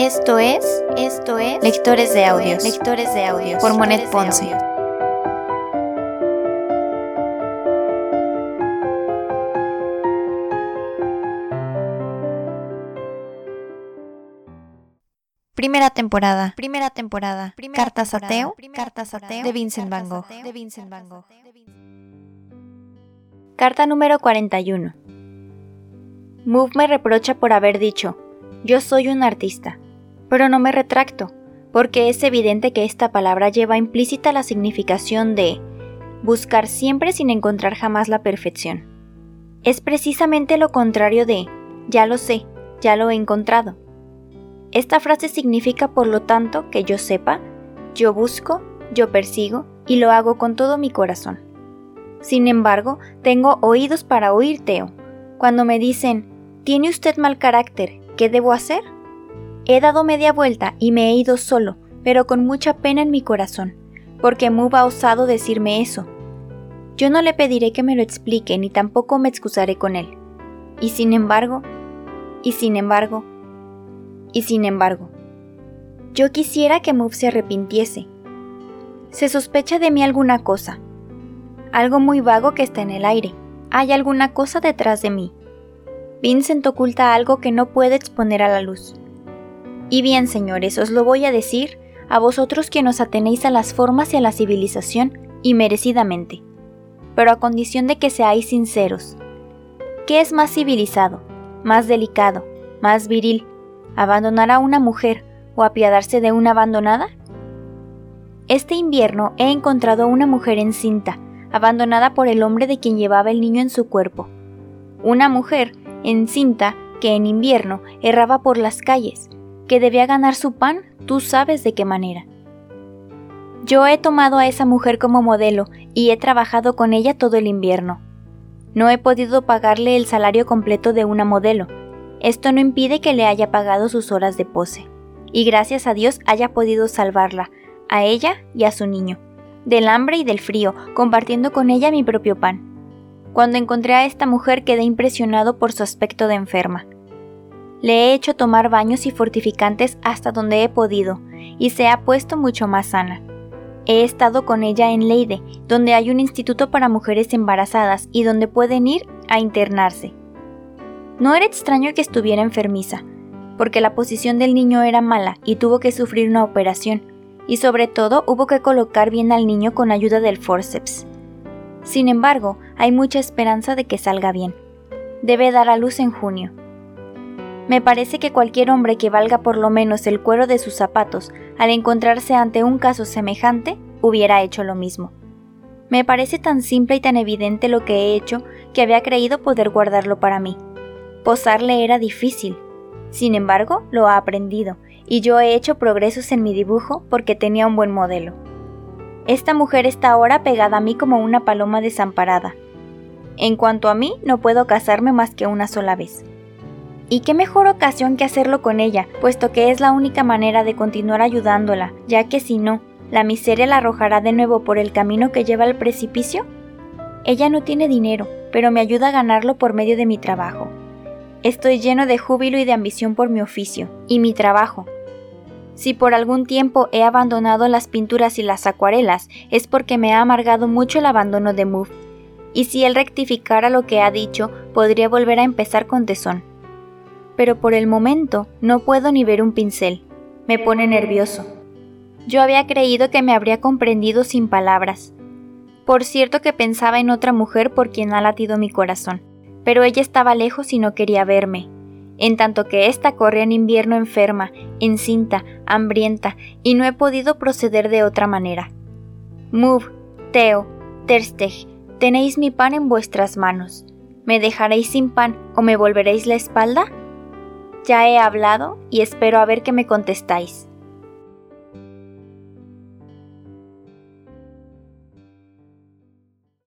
Esto es, esto es Lectores de Audios, Lectores de Audios. Por Monet Ponce. Primera temporada, primera temporada, Cartas ateo, Cartas ateo de Vincent Van Gogh, de Vincent Van Gogh. Carta número 41. Move me reprocha por haber dicho, yo soy un artista, pero no me retracto, porque es evidente que esta palabra lleva implícita la significación de buscar siempre sin encontrar jamás la perfección. Es precisamente lo contrario de ya lo sé, ya lo he encontrado. Esta frase significa, por lo tanto, que yo sepa, yo busco, yo persigo y lo hago con todo mi corazón. Sin embargo, tengo oídos para oír Teo. Cuando me dicen, ¿tiene usted mal carácter? ¿Qué debo hacer? He dado media vuelta y me he ido solo, pero con mucha pena en mi corazón, porque Move ha osado decirme eso. Yo no le pediré que me lo explique ni tampoco me excusaré con él. Y sin embargo, y sin embargo, y sin embargo, yo quisiera que Move se arrepintiese. Se sospecha de mí alguna cosa, algo muy vago que está en el aire. Hay alguna cosa detrás de mí. Vincent oculta algo que no puede exponer a la luz. Y bien, señores, os lo voy a decir a vosotros que nos atenéis a las formas y a la civilización, y merecidamente, pero a condición de que seáis sinceros. ¿Qué es más civilizado, más delicado, más viril, abandonar a una mujer o apiadarse de una abandonada? Este invierno he encontrado a una mujer encinta, abandonada por el hombre de quien llevaba el niño en su cuerpo. Una mujer encinta que en invierno erraba por las calles, que debía ganar su pan, tú sabes de qué manera. Yo he tomado a esa mujer como modelo y he trabajado con ella todo el invierno. No he podido pagarle el salario completo de una modelo. Esto no impide que le haya pagado sus horas de pose. Y gracias a Dios haya podido salvarla, a ella y a su niño, del hambre y del frío, compartiendo con ella mi propio pan. Cuando encontré a esta mujer quedé impresionado por su aspecto de enferma. Le he hecho tomar baños y fortificantes hasta donde he podido, y se ha puesto mucho más sana. He estado con ella en Leide, donde hay un instituto para mujeres embarazadas y donde pueden ir a internarse. No era extraño que estuviera enfermiza, porque la posición del niño era mala y tuvo que sufrir una operación, y sobre todo hubo que colocar bien al niño con ayuda del forceps. Sin embargo, hay mucha esperanza de que salga bien. Debe dar a luz en junio. Me parece que cualquier hombre que valga por lo menos el cuero de sus zapatos al encontrarse ante un caso semejante hubiera hecho lo mismo. Me parece tan simple y tan evidente lo que he hecho que había creído poder guardarlo para mí. Posarle era difícil. Sin embargo, lo ha aprendido, y yo he hecho progresos en mi dibujo porque tenía un buen modelo. Esta mujer está ahora pegada a mí como una paloma desamparada. En cuanto a mí, no puedo casarme más que una sola vez. Y qué mejor ocasión que hacerlo con ella, puesto que es la única manera de continuar ayudándola, ya que si no, la miseria la arrojará de nuevo por el camino que lleva al precipicio. Ella no tiene dinero, pero me ayuda a ganarlo por medio de mi trabajo. Estoy lleno de júbilo y de ambición por mi oficio, y mi trabajo. Si por algún tiempo he abandonado las pinturas y las acuarelas, es porque me ha amargado mucho el abandono de Move. Y si él rectificara lo que ha dicho, podría volver a empezar con tesón pero por el momento no puedo ni ver un pincel. Me pone nervioso. Yo había creído que me habría comprendido sin palabras. Por cierto que pensaba en otra mujer por quien ha latido mi corazón, pero ella estaba lejos y no quería verme, en tanto que ésta corre en invierno enferma, encinta, hambrienta, y no he podido proceder de otra manera. Move, Teo, Tersteg, tenéis mi pan en vuestras manos. ¿Me dejaréis sin pan o me volveréis la espalda? Ya he hablado y espero a ver qué me contestáis.